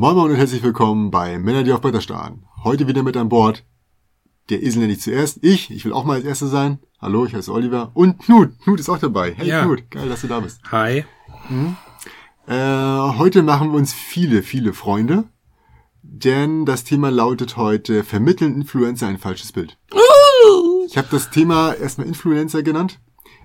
Moin Moin und herzlich willkommen bei Männer, die auf Bretter starren. Heute wieder mit an Bord. Der Esel nenne ich zuerst. Ich, ich will auch mal als Erster sein. Hallo, ich heiße Oliver. Und Knut. Knut ist auch dabei. Hey Ja. Knut, geil, dass du da bist. Hi. Äh, heute machen wir uns viele, viele Freunde. Denn das Thema lautet heute, vermitteln Influencer ein falsches Bild. Ich habe das Thema erstmal Influencer genannt.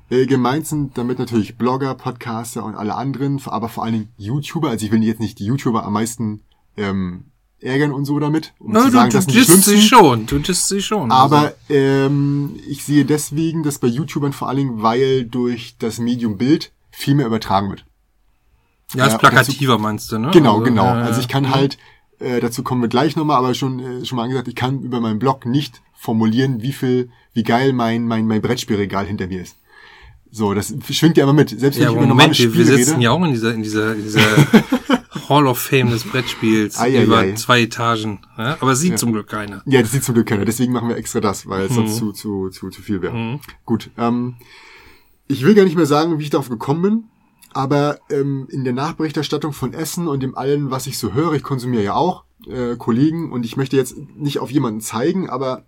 Äh, gemeint sind damit natürlich Blogger, Podcaster und alle anderen, aber vor allen Dingen YouTuber. Also ich will jetzt nicht die YouTuber am meisten ähm, ärgern und so damit, um Na, zu du, sagen, du die disst sie schon. Du disst sie schon. Aber Also, ähm, ich sehe deswegen, dass bei YouTubern vor allen Dingen, weil durch das Medium Bild viel mehr übertragen wird. ja, ist plakativer meinst du, ne? Genau, also, genau. äh, Also ich kann halt, äh, dazu kommen wir gleich nochmal, aber schon, äh, schon mal angesagt, ich kann über meinen Blog nicht formulieren, wie viel, wie geil mein, mein, mein Brettspielregal hinter mir ist. So, das schwingt ja immer mit. Selbst wenn Ja, ich aber über normale Moment, wir, Spiele wir sitzen rede. ja auch in dieser, in dieser, in dieser Hall of Fame des Brettspiels Ei, ei, über ei. zwei Etagen. Ja? Aber sieht zum Glück keiner. Ja, das sieht zum Glück keiner. Deswegen machen wir extra das, weil es Mhm. sonst zu, zu, zu, zu viel wäre. Gut. Ähm, ich will gar nicht mehr sagen, wie ich darauf gekommen bin, aber ähm, in der Nachberichterstattung von Essen und dem allen, was ich so höre, ich konsumiere ja auch äh, Kollegen und ich möchte jetzt nicht auf jemanden zeigen, aber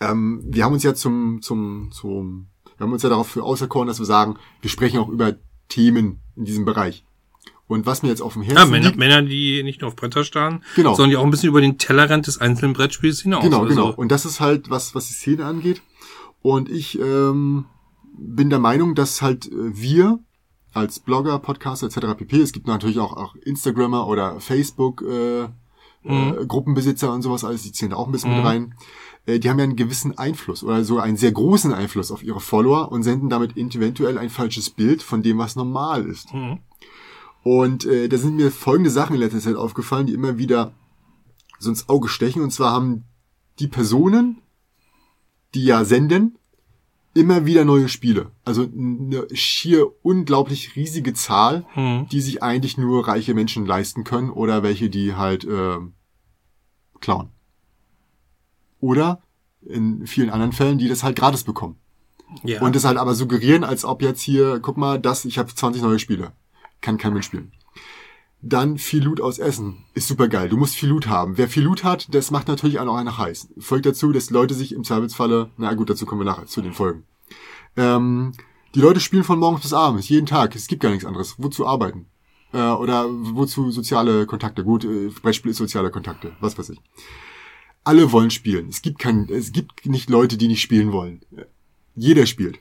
ähm, wir haben uns ja zum, zum, zum, wir haben uns ja darauf auserkoren, dass wir sagen, wir sprechen auch über Themen in diesem Bereich. Und was mir jetzt auf dem Herzen Ja, Männer, liegt, Männer, die nicht nur auf Bretter starren, Genau. sondern die auch ein bisschen über den Tellerrand des einzelnen Brettspiels hinaus. Genau, also, genau. Und das ist halt was, was die Szene angeht. Und ich ähm, bin der Meinung, dass halt äh, wir als Blogger, Podcaster etc. pp. Es gibt natürlich auch, auch Instagrammer oder Facebook äh, äh, Gruppenbesitzer und sowas alles, die zählen da auch ein bisschen mit rein. Äh, die haben ja einen gewissen Einfluss oder sogar einen sehr großen Einfluss auf ihre Follower und senden damit eventuell ein falsches Bild von dem, was normal ist. Mhm. Und äh, da sind mir folgende Sachen in letzter Zeit aufgefallen, die immer wieder so ins Auge stechen. Und zwar haben die Personen, die ja senden, immer wieder neue Spiele. Also eine schier unglaublich riesige Zahl, Mhm. die sich eigentlich nur reiche Menschen leisten können oder welche, die halt äh, klauen. Oder in vielen anderen Fällen, die das halt gratis bekommen. ja. Und das halt aber suggerieren, als ob jetzt hier, guck mal, das, ich habe 20 neue Spiele. Kann kein Mensch spielen. Dann viel Loot aus Essen. Ist super geil. Du musst viel Loot haben. Wer viel Loot hat, das macht natürlich auch einen heiß. Folgt dazu, dass Leute sich im Zweifelsfalle, na gut, dazu kommen wir nachher, zu den Folgen. Ähm, die Leute spielen von morgens bis abends, jeden Tag. Es gibt gar nichts anderes. Wozu arbeiten? Äh, oder wozu soziale Kontakte? Gut, äh, Brettspiel ist soziale Kontakte, was weiß ich. Alle wollen spielen. Es gibt kein, es gibt nicht Leute, die nicht spielen wollen. Jeder spielt.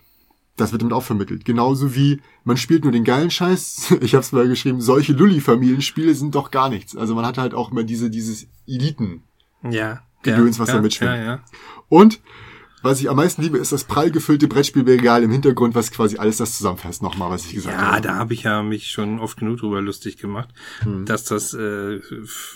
Das wird damit auch vermittelt. Genauso wie man spielt nur den geilen Scheiß. Ich habe es mal geschrieben, solche Lulli-Familienspiele sind doch gar nichts. Also man hat halt auch immer diese, dieses Eliten. ja. Gedöns, ja, was da ja, mitschwingt. Ja, ja. Und was ich am meisten liebe, ist das prall gefüllte Brettspielregal im Hintergrund, was quasi alles das zusammenfasst, nochmal, was ich gesagt Ja, habe. da habe ich ja mich schon oft genug drüber lustig gemacht, Hm. dass das äh,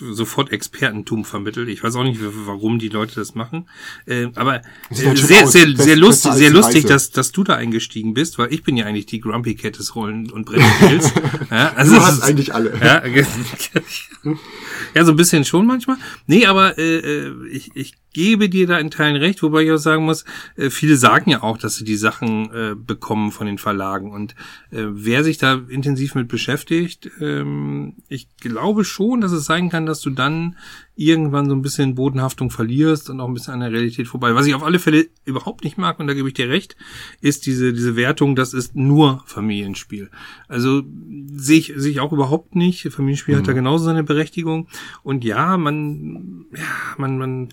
sofort Expertentum vermittelt. Ich weiß auch nicht, warum die Leute das machen. Äh, aber halt sehr, aus. sehr, Best- sehr lustig, sehr lustig, Reise. dass, dass du da eingestiegen bist, weil ich bin ja eigentlich die Grumpy Cat des Rollen- und Brettspiels. ja, also Du hast ist- eigentlich alle. Ja, ja, so ein bisschen schon manchmal. Nee, aber äh, äh, ich, ich gebe dir da in Teilen recht, wobei ich auch sagen muss, äh, viele sagen ja auch, dass sie die Sachen äh, bekommen von den Verlagen. Und äh, wer sich da intensiv mit beschäftigt, ähm, ich glaube schon, dass es sein kann, dass du dann irgendwann so ein bisschen Bodenhaftung verlierst und auch ein bisschen an der Realität vorbei. Was ich auf alle Fälle überhaupt nicht mag, und da gebe ich dir recht, ist diese, diese Wertung, das ist nur Familienspiel. Also sehe ich, sehe ich auch überhaupt nicht. Familienspiel hat da genauso seine Berechtigung. Und ja, man, ja, man, man,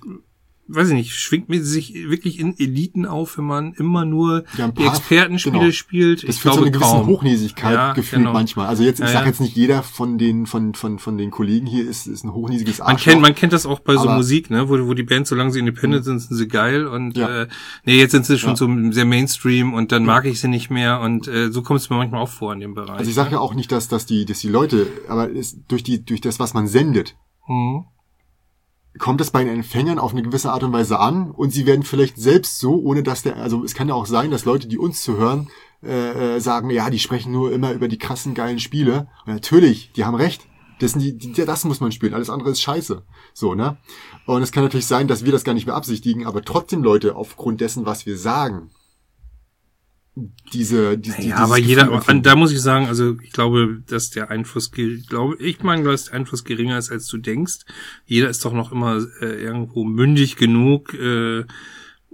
weiß ich nicht, schwingt mit sich wirklich in Eliten auf, wenn man immer nur Ja, ein die paar- Expertenspiele genau. spielt. Das ich führt zu glaube einer gewissen kaum. Hochnäsigkeit Ja, gefühlt genau. manchmal. Also jetzt, ich Ja, sage ja. jetzt nicht jeder von den, von, von, von den Kollegen hier ist, ist ein hochnäsiges Man Arschloch. kennt, man kennt das auch bei so Musik, ne, wo, wo die Bands, solange sie independent sind, sind sie geil und äh, nee, jetzt sind sie schon so sehr Mainstream und dann mag ich sie nicht mehr und äh, so kommt es mir manchmal auch vor in dem Bereich. Also ich sage ja auch nicht, dass, dass die, dass die Leute, aber es, durch die, durch das, was man sendet, Mhm. Kommt es bei den Empfängern auf eine gewisse Art und Weise an und sie werden vielleicht selbst so, ohne dass der, also es kann ja auch sein, dass Leute, die uns zuhören, äh, äh, sagen, ja, die sprechen nur immer über die krassen geilen Spiele. Und natürlich, die haben recht. Das, die, die, das muss man spielen, alles andere ist scheiße. So, ne? Und es kann natürlich sein, dass wir das gar nicht beabsichtigen, aber trotzdem Leute aufgrund dessen, was wir sagen, diese, diese Ja, aber jeder, da muss ich sagen, also ich glaube, dass der Einfluss, glaube ich meine, dass der Einfluss geringer ist, als du denkst. Jeder ist doch noch immer äh, irgendwo mündig genug, äh,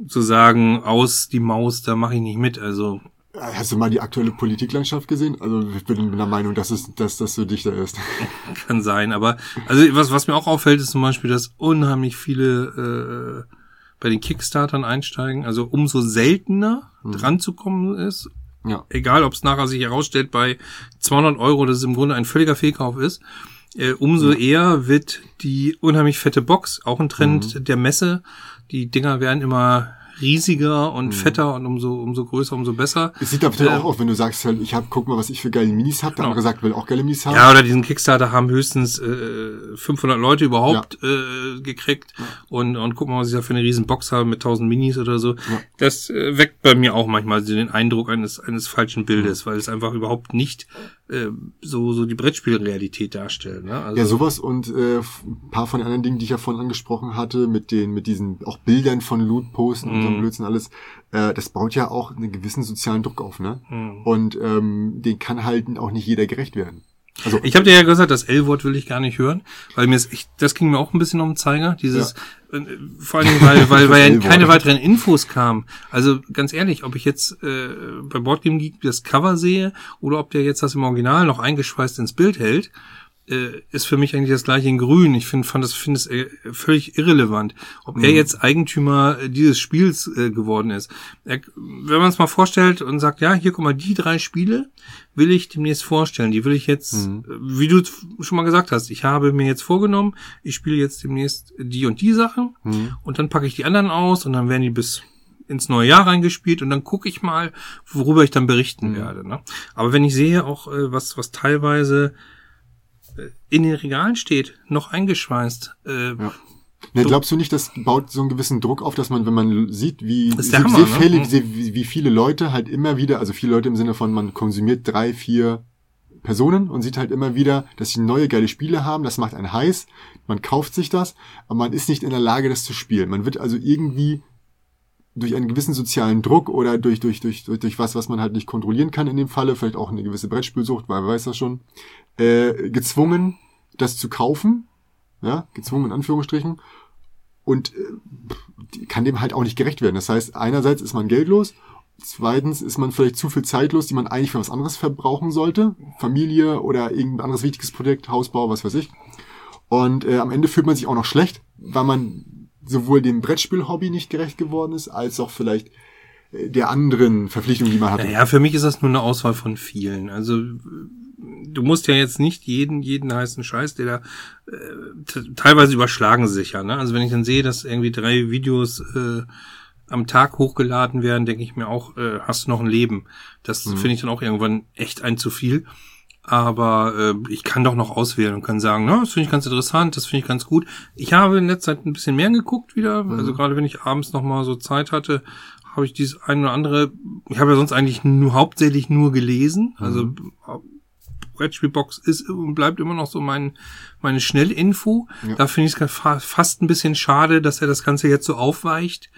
zu sagen, aus die Maus, da mache ich nicht mit. Also Hast du mal die aktuelle Politiklandschaft gesehen? Also ich bin der Meinung, dass, es, dass das so dichter ist. Kann sein, aber also was, was mir auch auffällt, ist zum Beispiel, dass unheimlich viele äh, bei den Kickstartern einsteigen. Also umso seltener mhm. dran zu kommen ist. Ja. Egal, ob es nachher sich herausstellt bei 200 Euro, dass es im Grunde ein völliger Fehlkauf ist. Äh, umso mhm. eher wird die unheimlich fette Box, auch ein Trend mhm. der Messe. Die Dinger werden immer riesiger und mhm. fetter und umso, umso größer, umso besser. Es sieht aber äh, auch auf, wenn du sagst, halt, ich hab, guck mal, was ich für geile Minis habe. Der genau. andere sagt, will auch geile Minis haben. Ja, oder diesen Kickstarter haben höchstens äh, 500 Leute überhaupt ja. äh, gekriegt. Ja. Und, und guck mal, was ich da für eine riesen Box habe mit 1000 Minis oder so. Ja. Das äh, weckt bei mir auch manchmal den Eindruck eines, eines falschen Bildes, weil es einfach überhaupt nicht so, so die Brettspielrealität darstellen. Ne? Also, ja, sowas und äh, ein paar von den anderen Dingen, die ich ja vorhin angesprochen hatte, mit den, mit diesen auch Bildern von Loot-Posten und so mhm. Blödsinn alles, äh, das baut ja auch einen gewissen sozialen Druck auf, ne? Mhm. Und ähm, den kann halt auch nicht jeder gerecht werden. Also, ich habe dir ja gesagt, das L-Wort will ich gar nicht hören, weil mir ist, ich, das ging mir auch ein bisschen um den Zeiger, dieses, ja. äh, vor allem, weil, weil, weil ja keine weiteren Infos kamen. Also ganz ehrlich, ob ich jetzt äh, bei Boardgame Geek das Cover sehe oder ob der jetzt das im Original noch eingeschweißt ins Bild hält, äh, ist für mich eigentlich das gleiche in Grün. Ich finde, fand das finde es äh, völlig irrelevant, ob mhm. er jetzt Eigentümer äh, dieses Spiels äh, geworden ist. Er, wenn man es mal vorstellt und sagt, ja, hier guck mal, die drei Spiele will ich demnächst vorstellen. Die will ich jetzt, mhm. wie du schon mal gesagt hast, ich habe mir jetzt vorgenommen, ich spiele jetzt demnächst die und die Sachen mhm. und dann packe ich die anderen aus und dann werden die bis ins neue Jahr reingespielt und dann gucke ich mal, worüber ich dann berichten mhm. werde. Ne? Aber wenn ich sehe auch, äh, was, was teilweise in den Regalen steht, noch eingeschweißt. Äh, ja. Ne, glaubst du nicht, das baut so einen gewissen Druck auf, dass man, wenn man sieht, wie, so, Hammer, sehr ne? wie, wie viele Leute halt immer wieder, also viele Leute im Sinne von, man konsumiert drei, vier Personen und sieht halt immer wieder, dass sie neue geile Spiele haben, das macht einen heiß, man kauft sich das, aber man ist nicht in der Lage, das zu spielen. Man wird also irgendwie durch einen gewissen sozialen Druck oder durch, durch, durch, durch, durch was, was man halt nicht kontrollieren kann in dem Falle, vielleicht auch eine gewisse Brettspielsucht, weil man weiß das schon, äh, gezwungen, das zu kaufen, ja, gezwungen in Anführungsstrichen, und äh, kann dem halt auch nicht gerecht werden. Das heißt, einerseits ist man geldlos, zweitens ist man vielleicht zu viel zeitlos, die man eigentlich für was anderes verbrauchen sollte, Familie oder irgendein anderes wichtiges Projekt, Hausbau, was weiß ich. Und äh, am Ende fühlt man sich auch noch schlecht, weil man sowohl dem Brettspiel-Hobby nicht gerecht geworden ist, als auch vielleicht äh, der anderen Verpflichtungen, die man hat. Ja, für mich ist das nur eine Auswahl von vielen. Also du musst ja jetzt nicht jeden jeden heißen Scheiß, der da äh, teilweise überschlagen sich ja. Ne? Also wenn ich dann sehe, dass irgendwie drei Videos äh, am Tag hochgeladen werden, denke ich mir auch, äh, hast du noch ein Leben. Das mhm. finde ich dann auch irgendwann echt ein zu viel. Aber äh, ich kann doch noch auswählen und kann sagen, na, das finde ich ganz interessant, das finde ich ganz gut. Ich habe in letzter Zeit ein bisschen mehr geguckt wieder. Mhm. Also gerade wenn ich abends noch mal so Zeit hatte, habe ich dieses eine oder andere. Ich habe ja sonst eigentlich nur hauptsächlich nur gelesen. Also mhm. Brettspielbox ist und bleibt immer noch so mein meine Schnellinfo. Ja. Da finde ich es fast ein bisschen schade, dass er das Ganze jetzt so aufweicht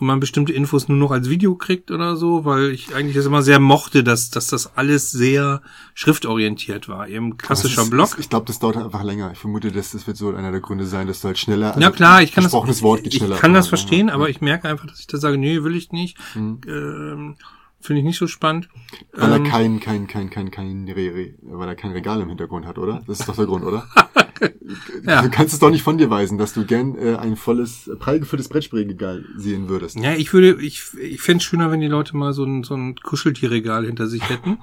und man bestimmte Infos nur noch als Video kriegt oder so, weil ich eigentlich das immer sehr mochte, dass, dass das alles sehr schriftorientiert war, eben klassischer ist, Blog. Ich glaube, das dauert einfach länger. Ich vermute, dass das wird so einer der Gründe sein, dass du halt schneller. Also ja klar, ich kann das. Wort geht schneller. Ich kann das verstehen, ja. aber ich merke einfach, dass ich da sage, nee, will ich nicht. Mhm. Ähm, Finde ich nicht so spannend. Weil ähm, er kein, kein, kein, kein, kein, weil er kein Regal im Hintergrund hat, oder? Das ist doch der Grund, oder? ja. Du kannst es doch nicht von dir weisen, dass du gern äh, ein volles, prall gefülltes Brettspielregal sehen würdest. Ja, ich würde, ich, ich fände es schöner, wenn die Leute mal so ein, so ein Kuscheltierregal hinter sich hätten.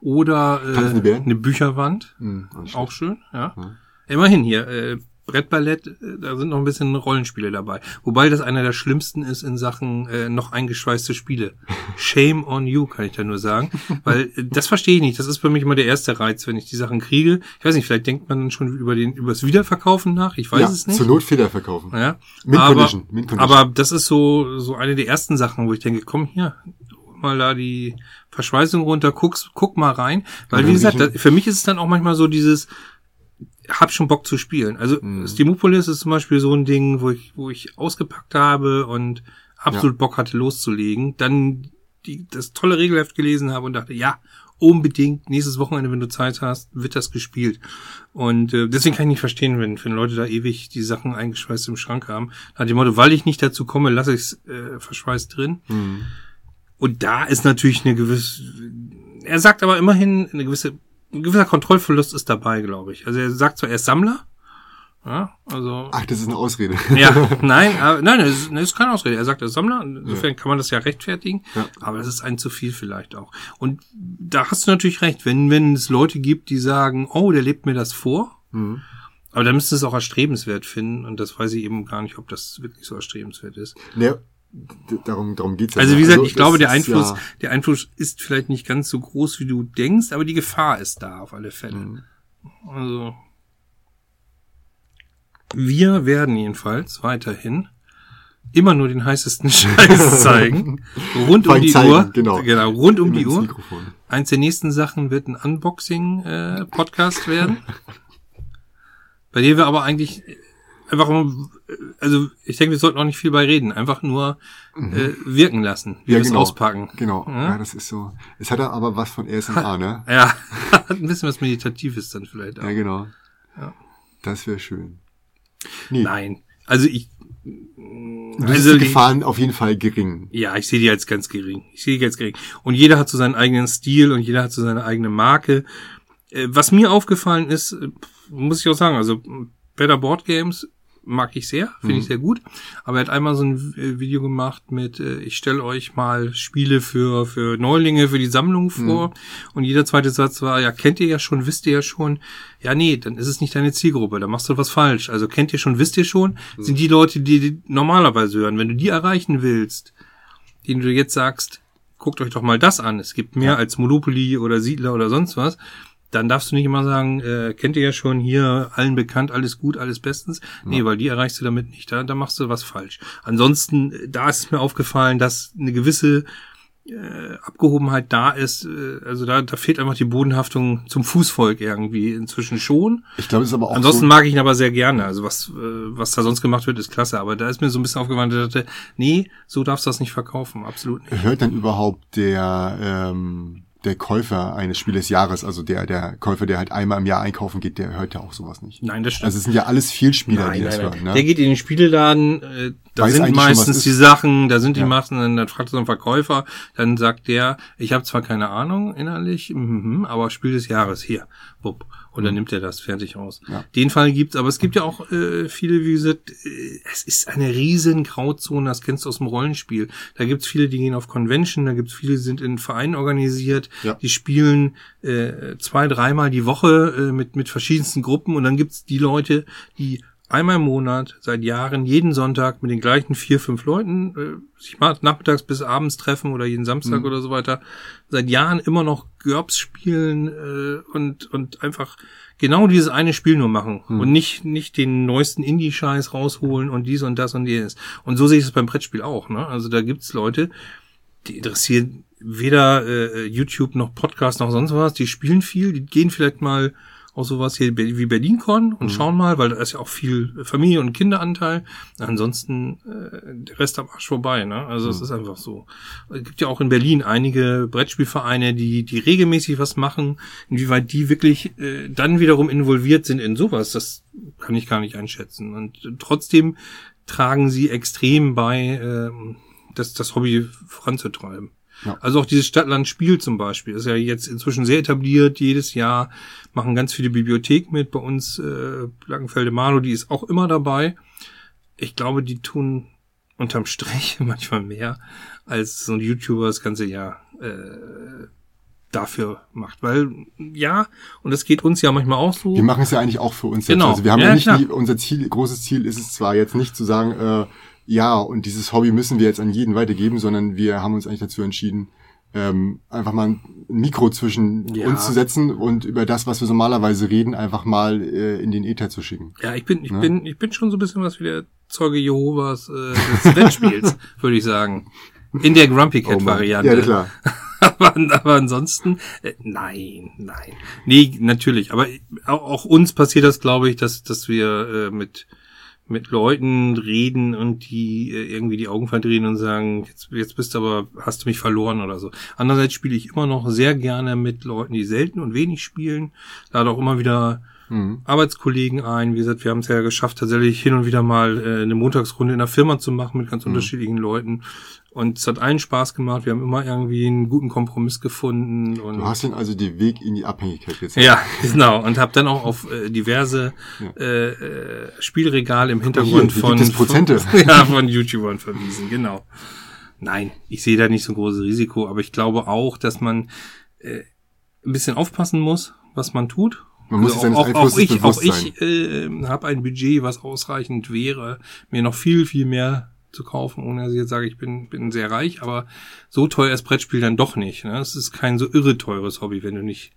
Oder äh, eine Bücherwand. Mhm, auch schön, ja. ja. Immerhin hier, äh, Brettballett, äh, da sind noch ein bisschen Rollenspiele dabei. Wobei das einer der schlimmsten ist in Sachen äh, noch eingeschweißte Spiele. Shame on you, kann ich da nur sagen. Weil äh, das verstehe ich nicht. Das ist für mich immer der erste Reiz, wenn ich die Sachen kriege. Ich weiß nicht, vielleicht denkt man schon über den übers Wiederverkaufen nach. Ich weiß ja, es nicht. Zur Not Wiederverkaufen. Ja. Mint aber, Condition. Mint Condition. aber das ist so so eine der ersten Sachen, wo ich denke, komm hier, mal da die Verschweißung runter, guck's, guck mal rein. Weil, wie gesagt, das, für mich ist es dann auch manchmal so dieses, hab schon Bock zu spielen. Also mhm. Steamopolis ist zum Beispiel so ein Ding, wo ich, wo ich ausgepackt habe und absolut ja. Bock hatte loszulegen. Dann die, das tolle Regelheft gelesen habe und dachte, ja, unbedingt nächstes Wochenende, wenn du Zeit hast, wird das gespielt. Und äh, deswegen kann ich nicht verstehen, wenn, wenn Leute da ewig die Sachen eingeschweißt im Schrank haben. Nach dem Motto, weil ich nicht dazu komme, lasse ich es äh, verschweißt drin. Mhm. Und da ist natürlich eine gewisse, er sagt aber immerhin, eine gewisse, ein gewisser Kontrollverlust ist dabei, glaube ich. Also er sagt zwar, er ist Sammler, ja, also. Ach, das ist eine Ausrede. Ja, nein, aber, nein, das ist, das ist keine Ausrede. Er sagt, er ist Sammler, insofern ja. kann man das ja rechtfertigen, Ja. aber das ist ein zu viel vielleicht auch. Und da hast du natürlich recht, wenn, wenn es Leute gibt, die sagen, oh, der lebt mir das vor, Mhm. aber dann müsste es auch erstrebenswert finden und das weiß ich eben gar nicht, ob das wirklich so erstrebenswert ist. D- darum, darum geht's ja. Also wie gesagt, ich das glaube, der ist Einfluss, Ja, der Einfluss ist vielleicht nicht ganz so groß, wie du denkst, aber die Gefahr ist da auf alle Fälle. Mhm. Also wir werden jedenfalls weiterhin immer nur den heißesten Scheiß zeigen. Rund um die zeigen, Uhr. genau. genau, rund um immer die Uhr. Mikrofon. Eins der nächsten Sachen wird ein Unboxing-Podcast werden. Bei dem wir aber eigentlich einfach, nur- also ich denke, wir sollten auch nicht viel bei reden, einfach nur äh, wirken lassen, wie Mhm. Ja, wir es genau. auspacken. Genau. Ja? Ja? das ist so. Es hat aber was von ASMR, ne? Ja, hat ein bisschen was Meditatives dann vielleicht auch. Ja, genau. Ja. Das wäre schön. Nee, Nein, also ich, du also die- Gefahren auf jeden Fall gering. ja, ich sehe die als ganz gering. Ich sehe die als gering. Und jeder hat so seinen eigenen Stil und jeder hat so seine eigene Marke. Äh, Was mir aufgefallen ist, äh, muss ich auch sagen, also Better Board Games mag ich sehr, finde ich sehr gut. Aber er hat einmal so ein äh, Video gemacht mit, äh, ich stelle euch mal Spiele für, für Neulinge, für die Sammlung vor. Und jeder zweite Satz war, ja, kennt ihr ja schon, wisst ihr ja schon. Ja, nee, dann ist es nicht deine Zielgruppe, da machst du was falsch. Also kennt ihr schon, wisst ihr schon, sind die Leute, die, die normalerweise hören. Wenn du die erreichen willst, denen du jetzt sagst, guckt euch doch mal das an, es gibt mehr als Monopoly oder Siedler oder sonst was, dann darfst du nicht immer sagen, äh, kennt ihr ja schon hier, allen bekannt, alles gut, alles bestens. Nee, weil die erreichst du damit nicht, da, da machst du was falsch. Ansonsten, äh, da ist mir aufgefallen, dass eine gewisse äh, Abgehobenheit da ist, äh, also da, da fehlt einfach die Bodenhaftung zum Fußvolk irgendwie inzwischen schon. Ich glaube, es ist aber auch Ansonsten so, mag ich ihn aber sehr gerne. Also was, äh, was da sonst gemacht wird, ist klasse. Aber da ist mir so ein bisschen aufgefallen, dass ich dachte, nee, so darfst du das nicht verkaufen. Absolut nicht. hört dann überhaupt der, ähm, der Käufer eines Spieles Jahres, also der, der Käufer, der halt einmal im Jahr einkaufen geht, der hört ja auch sowas nicht. Nein, das stimmt. Also es sind ja alles Vielspieler, die Nein, das nein, hören, ne? Der geht in den Spieleladen, äh, da Weiß sind meistens ist. die Sachen, da sind die Ja. meisten, dann, dann fragt so ein Verkäufer, dann sagt der, ich habe zwar keine Ahnung innerlich, mhm, aber Spiel des Jahres hier, wupp. Und dann nimmt er das fertig aus. Mhm. Ja. Den Fall gibt's, aber es gibt ja auch äh, viele, wie gesagt, äh, es ist eine riesen Grauzone, das kennst du aus dem Rollenspiel. Da gibt's viele, die gehen auf Convention, da gibt's viele, die sind in Vereinen organisiert, Ja. die spielen äh, zwei, dreimal die Woche äh, mit, mit verschiedensten Gruppen und dann gibt's die Leute, die einmal im Monat, seit Jahren, jeden Sonntag mit den gleichen vier, fünf Leuten äh, sich mal nachmittags bis abends treffen oder jeden Samstag Mhm. oder so weiter, seit Jahren immer noch GURPS spielen äh, und, und einfach genau dieses eine Spiel nur machen Mhm. und nicht, nicht den neuesten Indie-Scheiß rausholen und dies und das und jenes. Und so sehe ich es beim Brettspiel auch. Ne? Also da gibt's Leute, die interessieren weder äh, YouTube noch Podcast noch sonst was. Die spielen viel, die gehen vielleicht mal auf sowas hier wie BerlinCon und schauen mal, weil da ist ja auch viel Familie- und Kinderanteil. Ansonsten äh, der Rest am Arsch vorbei, ne? Also es ist einfach so. Es gibt ja auch in Berlin einige Brettspielvereine, die die regelmäßig was machen. Inwieweit die wirklich äh, dann wiederum involviert sind in sowas, das kann ich gar nicht einschätzen. Und äh, trotzdem tragen sie extrem bei, ähm, das, das Hobby voranzutreiben. Ja. Also auch dieses Stadtland-Spiel zum Beispiel ist ja jetzt inzwischen sehr etabliert. Jedes Jahr machen ganz viele Bibliotheken mit. Bei uns äh, Blankenfelde Malo, die ist auch immer dabei. Ich glaube, die tun unterm Strich manchmal mehr, als so ein YouTuber das ganze Jahr äh, dafür macht. Weil, ja, und das geht uns ja manchmal auch so. Wir machen es ja eigentlich auch für uns selbst. Genau. Also wir haben Ja, ja, nicht die, unser Ziel, großes Ziel ist es zwar jetzt nicht zu sagen, äh, ja, und dieses Hobby müssen wir jetzt an jeden weitergeben, sondern wir haben uns eigentlich dazu entschieden, ähm, einfach mal ein Mikro zwischen Ja. uns zu setzen und über das, was wir normalerweise reden, einfach mal äh, in den Äther zu schicken. Ja, ich bin, ich Ne? bin, ich bin schon so ein bisschen was wie der Zeuge Jehovas äh, des Brettspiels, würde ich sagen. In der Grumpy Cat Oh. Variante. Ja, klar. aber, aber ansonsten, äh, nein, nein. Nee, natürlich. Aber auch, auch uns passiert das, glaube ich, dass, dass wir äh, mit, mit Leuten reden und die äh, irgendwie die Augen verdrehen und sagen, jetzt, jetzt bist du aber, hast du mich verloren oder so. Andererseits spiele ich immer noch sehr gerne mit Leuten, die selten und wenig spielen. Lade auch immer wieder mhm. Arbeitskollegen ein. Wie gesagt, wir haben es ja geschafft, tatsächlich hin und wieder mal äh, eine Montagsrunde in der Firma zu machen mit ganz mhm. unterschiedlichen Leuten. Und es hat allen Spaß gemacht. Wir haben immer irgendwie einen guten Kompromiss gefunden. Und du hast dann also den Weg in die Abhängigkeit jetzt. Ja, genau. Und habe dann auch auf äh, diverse ja. äh, äh Spielregale im Hintergrund hier, von, von, ja, von YouTubern verwiesen. Genau. Nein, ich sehe da nicht so ein großes Risiko, aber ich glaube auch, dass man äh, ein bisschen aufpassen muss, was man tut. Man muss also auch, auch, auch ich, auch ich äh, habe ein Budget, was ausreichend wäre, mir noch viel, viel mehr zu kaufen, ohne dass ich jetzt sage, ich bin, bin sehr reich, aber so teuer ist Brettspiel dann doch nicht. Ne? Es ist kein so irre teures Hobby, wenn du nicht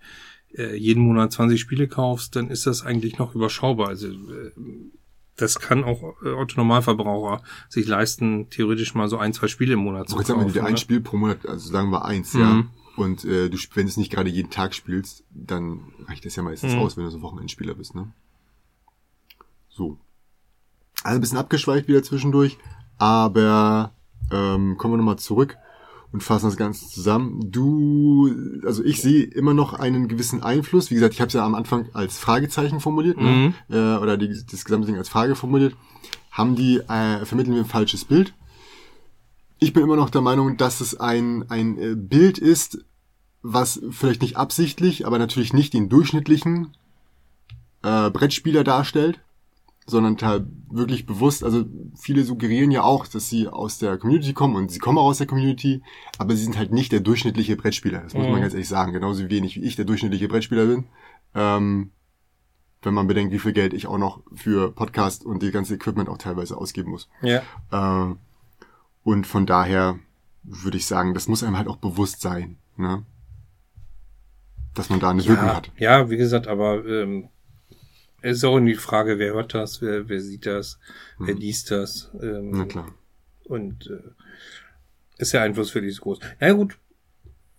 äh, jeden Monat 20 Spiele kaufst, dann ist das eigentlich noch überschaubar. Also äh, das kann auch äh, Otto-Normalverbraucher sich leisten, theoretisch mal so ein, zwei Spiele im Monat zu kaufen. Sagen wir, ein Spiel pro Monat, also sagen wir eins, mhm. ja. Und äh, du, wenn du es nicht gerade jeden Tag spielst, dann reicht das ja meistens mhm. aus, wenn du so Wochenendspieler bist, ne? So. Also ein bisschen abgeschweift wieder zwischendurch. Aber ähm, kommen wir nochmal zurück und fassen das Ganze zusammen. Du, also ich sehe immer noch einen gewissen Einfluss. Wie gesagt, ich habe es ja am Anfang als Fragezeichen formuliert, ne? mhm. ne? äh, oder die, das gesamte Ding als Frage formuliert. Haben die, äh, vermitteln wir ein falsches Bild? Ich bin immer noch der Meinung, dass es ein, ein äh, Bild ist, was vielleicht nicht absichtlich, aber natürlich nicht den durchschnittlichen äh, Brettspieler darstellt sondern da wirklich bewusst, also viele suggerieren ja auch, dass sie aus der Community kommen und sie kommen auch aus der Community, aber sie sind halt nicht der durchschnittliche Brettspieler. Das muss man mhm. ganz ehrlich sagen. Genauso wenig wie ich der durchschnittliche Brettspieler bin. Ähm, wenn man bedenkt, wie viel Geld ich auch noch für Podcast und die ganze Equipment auch teilweise ausgeben muss. Ja. Äh, und von daher würde ich sagen, das muss einem halt auch bewusst sein, ne? Dass man da eine ja, Wirkung hat. Ja, wie gesagt, aber ähm, es ist auch die Frage, wer hört das, wer, wer sieht das, mhm. wer liest das. Ähm, Na klar. Und äh, ist der Einfluss für dieses groß. Ja gut,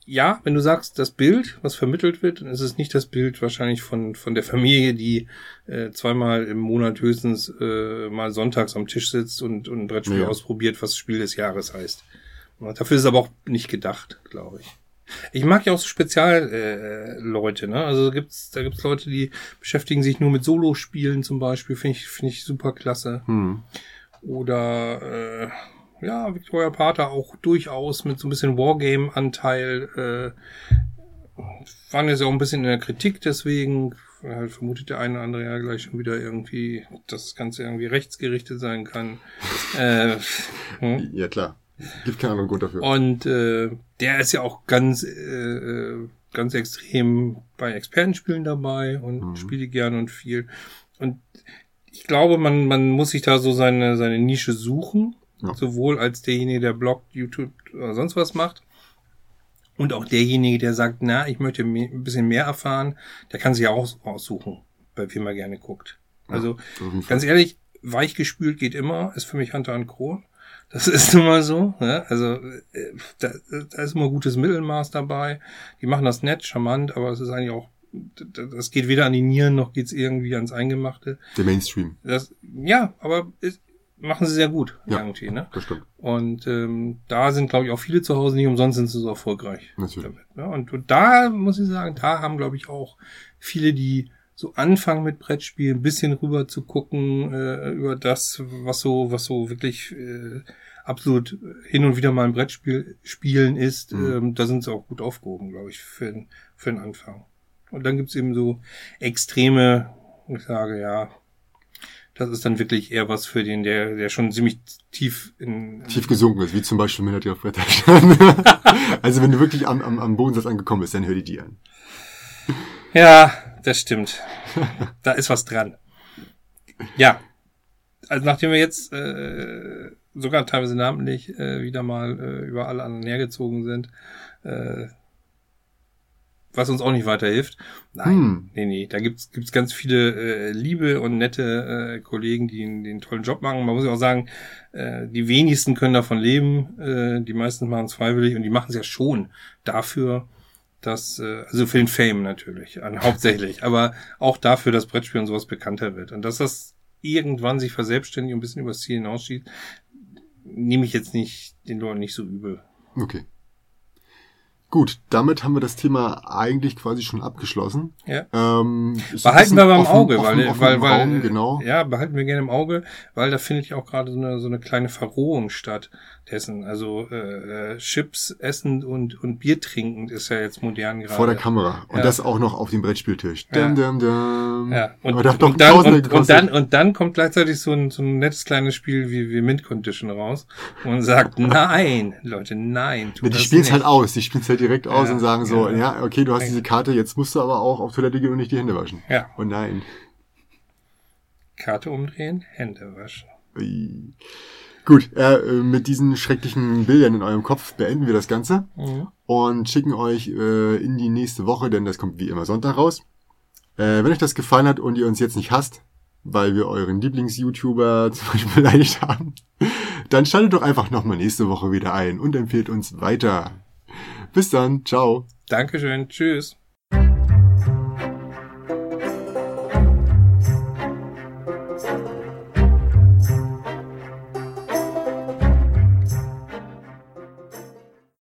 ja, wenn du sagst, das Bild, was vermittelt wird, dann ist es nicht das Bild wahrscheinlich von, von der Familie, die äh, zweimal im Monat höchstens äh, mal sonntags am Tisch sitzt und, und ein Brettspiel ja. ausprobiert, was Spiel des Jahres heißt. Dafür ist es aber auch nicht gedacht, glaube ich. Ich mag ja auch so Spezialleute, äh, ne? Also gibt's, da gibt's Leute, die beschäftigen sich nur mit Solo-Spielen zum Beispiel, finde ich, finde ich super klasse. Hm. Oder äh, ja, Victoria Pater auch durchaus mit so ein bisschen Wargame-Anteil. Äh, waren jetzt auch ein bisschen in der Kritik, deswegen halt vermutet der eine oder andere ja gleich schon wieder irgendwie, dass das Ganze irgendwie rechtsgerichtet sein kann. äh, hm? Ja, klar. Gibt keine anderen Grund dafür. Und äh, der ist ja auch ganz, äh, äh, ganz extrem bei Expertenspielen dabei und mhm. spielt gerne und viel. Und ich glaube, man, man muss sich da so seine, seine Nische suchen. Ja. Sowohl als derjenige, der bloggt, YouTube oder sonst was macht. Und auch derjenige, der sagt, na, ich möchte ein bisschen mehr erfahren, der kann sich ja auch aussuchen, bei wem er gerne guckt. Also, ja, ganz ehrlich, weichgespült geht immer, ist für mich Hunter und Kron. Das ist nun mal so. Ja? Also äh, da, da ist immer gutes Mittelmaß dabei. Die machen das nett, charmant, aber es ist eigentlich auch, das geht weder an die Nieren noch geht's irgendwie ans Eingemachte. Der Mainstream. Das, ja, aber ist, machen sie sehr gut ja, irgendwie. Ne? Das stimmt. Und ähm, da sind, glaube ich, auch viele zu Hause nicht umsonst sind sie so erfolgreich. Natürlich. Damit, ne? und, und da muss ich sagen, da haben, glaube ich, auch viele, die so anfangen mit Brettspielen, ein bisschen rüber zu gucken äh, über das, was so, was so wirklich äh, absolut hin und wieder mal ein Brettspiel spielen ist. Mhm. Ähm, da sind sie auch gut aufgehoben, glaube ich, für, für den Anfang. Und dann gibt's eben so extreme, ich sage ja, das ist dann wirklich eher was für den, der, der schon ziemlich tief in. Tief gesunken ist, wie zum Beispiel Melody auf Bretter. also wenn du wirklich am, am, am Bodensatz angekommen bist, dann hör die die an. Ja, das stimmt. da ist was dran. Ja. Also nachdem wir jetzt äh, sogar teilweise namentlich äh, wieder mal äh, über alle anderen hergezogen sind, äh, was uns auch nicht weiterhilft. Nein, hm. nee, nee, da gibt's gibt's ganz viele äh, liebe und nette äh, Kollegen, die, die einen tollen Job machen. Man muss ja auch sagen, äh, die wenigsten können davon leben, äh, die meisten machen es freiwillig und die machen es ja schon dafür, dass, äh, also für den Fame natürlich, an, hauptsächlich, aber auch dafür, dass Brettspiel und sowas bekannter wird. Und dass das irgendwann sich verselbstständigt und ein bisschen übers Ziel hinausschießt, nehme ich jetzt nicht den Leuten nicht so übel. Okay. Gut, damit haben wir das Thema eigentlich quasi schon abgeschlossen. Ja. Ähm, Behalten wir beim bisschen Auge, offen- weil, offen weil, im weil, Raum, genau. ja, behalten wir gerne im Auge, weil da findet ja auch gerade so eine, so eine kleine Verrohung statt dessen. Also äh, äh, Chips essen und, und Bier trinken ist ja jetzt modern gerade. Vor der Kamera. Und Ja. das auch noch auf dem Brettspieltisch. Ja. Dum, dum, dum. Ja, und, Aber doch und, dann, und, und, dann, und dann kommt gleichzeitig so ein, so ein nettes kleines Spiel wie, wie Mint Condition raus und sagt, nein, Leute, nein. Ja, die spielen halt aus. Die spielen es halt direkt aus Ja, und sagen so, ja. ja, okay, du hast diese Karte, jetzt musst du aber auch auf Toilette gehen und nicht die Hände waschen. Ja, Oh nein. Karte umdrehen, Hände waschen. Ui. Gut, äh, mit diesen schrecklichen Bildern in eurem Kopf beenden wir das Ganze Mhm. und schicken euch äh, in die nächste Woche, denn das kommt wie immer Sonntag raus. Äh, wenn euch das gefallen hat und ihr uns jetzt nicht hasst, weil wir euren Lieblings-YouTuber zum Beispiel beleidigt haben, dann schaltet doch einfach nochmal nächste Woche wieder ein und empfehlt uns weiter. Bis dann, ciao. Dankeschön, tschüss.